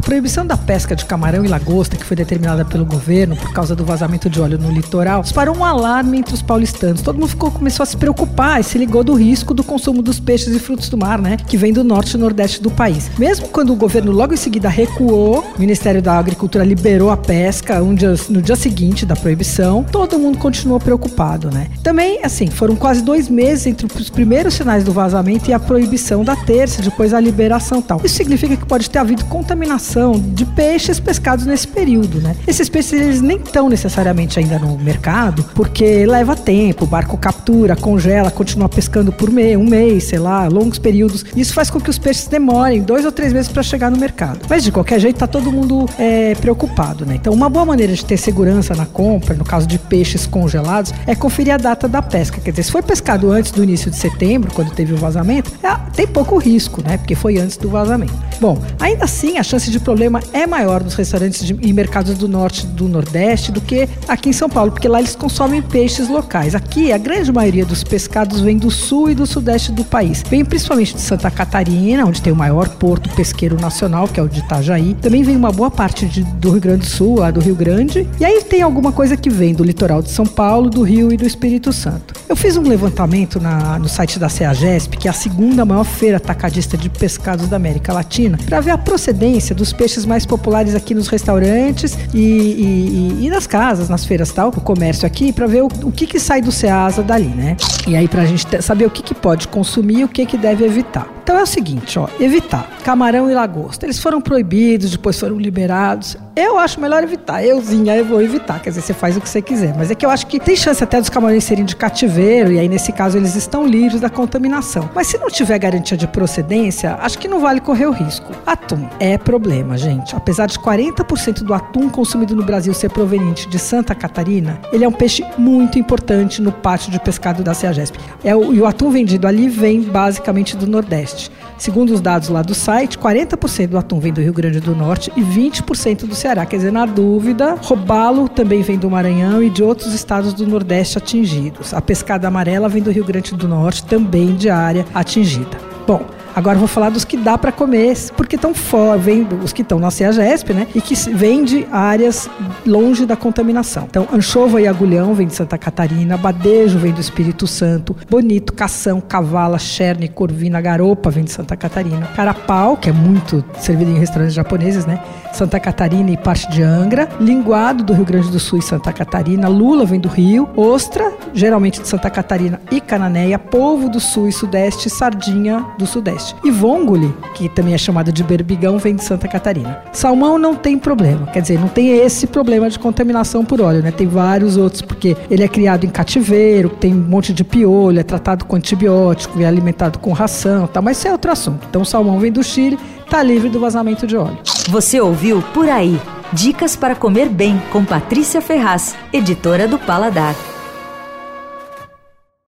A proibição da pesca de camarão e lagosta, que foi determinada pelo governo por causa do vazamento de óleo no litoral, disparou um alarme entre os paulistanos. Todo mundo ficou, começou a se preocupar e se ligou do risco do consumo dos peixes e frutos do mar, né? Que vem do norte e nordeste do país. Mesmo quando o governo logo em seguida recuou, o Ministério da Agricultura liberou a pesca um dia, no dia seguinte da proibição, todo mundo continuou preocupado, né? Também, assim, foram quase dois meses entre os primeiros sinais do vazamento e a proibição da terça, depois a liberação tal. Isso significa que pode ter havido contaminação de peixes pescados nesse período, né? Esses peixes eles nem estão necessariamente ainda no mercado, porque leva tempo, o barco captura, congela, continua pescando por mês, um mês, sei lá, longos períodos. Isso faz com que os peixes demorem dois ou três meses para chegar no mercado. Mas de qualquer jeito, tá todo mundo é, preocupado, né? Então, uma boa maneira de ter segurança na compra, no caso de peixes congelados, é conferir a data da pesca. Quer dizer, se foi pescado antes do início de setembro, quando teve o vazamento, é, tem pouco risco, né? Porque foi antes do vazamento. Bom, ainda assim, a chance de problema é maior nos restaurantes de, e mercados do norte do nordeste do que aqui em São Paulo, porque lá eles consomem peixes locais. Aqui, a grande maioria dos pescados vem do sul e do sudeste do país. Vem principalmente de Santa Catarina, onde tem o maior porto pesqueiro nacional, que é o de Itajaí. Também vem uma boa parte de, do Rio Grande do Sul, do Rio Grande. E aí tem alguma coisa que vem do litoral de São Paulo, do Rio e do Espírito Santo. Eu fiz um levantamento na, no site da CEAGESP, que é a segunda maior feira atacadista de pescados da América Latina, para ver a procedência dos peixes mais populares aqui nos restaurantes e, e, e nas casas, nas feiras tal, o comércio aqui, para ver o, o, que, que sai do Ceasa dali, né? E aí para a gente saber o que, que pode consumir e o que, que deve evitar. Então é o seguinte, ó, evitar camarão e lagosta. Eles foram proibidos, depois foram liberados. Eu acho melhor evitar. Euzinha, eu vou evitar. Quer dizer, você faz o que você quiser. Mas é que eu acho que tem chance até dos camarões serem de cativeiro, e aí nesse caso eles estão livres da contaminação. Mas se não tiver garantia de procedência, acho que não vale correr o risco. Atum é problema, gente. Apesar de 40% do atum consumido no Brasil ser proveniente de Santa Catarina, ele é um peixe muito importante no pátio de pescado da CEAGESP. É o, e o atum vendido ali vem basicamente do Nordeste. Segundo os dados lá do site, 40% do atum vem do Rio Grande do Norte e 20% do Ceará. Quer dizer, na dúvida, roubá-lo também vem do Maranhão e de outros estados do Nordeste atingidos. A pescada amarela vem do Rio Grande do Norte, também de área atingida. Bom, Agora vou falar dos que dá para comer, porque estão fora, vem os que estão na CEAGESP, né? E que vêm de áreas longe da contaminação. Então, anchova e agulhão vem de Santa Catarina, badejo vem do Espírito Santo, bonito, cação, cavala, cherne, corvina, garopa vem de Santa Catarina, carapau, que é muito servido em restaurantes japoneses, né? Santa Catarina e parte de Angra, linguado do Rio Grande do Sul e Santa Catarina, lula vem do Rio, ostra, geralmente de Santa Catarina e Cananéia, polvo do Sul e Sudeste, sardinha do Sudeste. E vongole, que também é chamado de berbigão, vem de Santa Catarina. Salmão não tem problema, quer dizer, não tem esse problema de contaminação por óleo, né? Tem vários outros, porque ele é criado em cativeiro, tem um monte de piolho, é tratado com antibiótico, é alimentado com ração, tá? mas isso é outro assunto. Então o salmão vem do Chile, tá livre do vazamento de óleo. Você ouviu Por Aí. Dicas para comer bem com Patrícia Ferraz, editora do Paladar.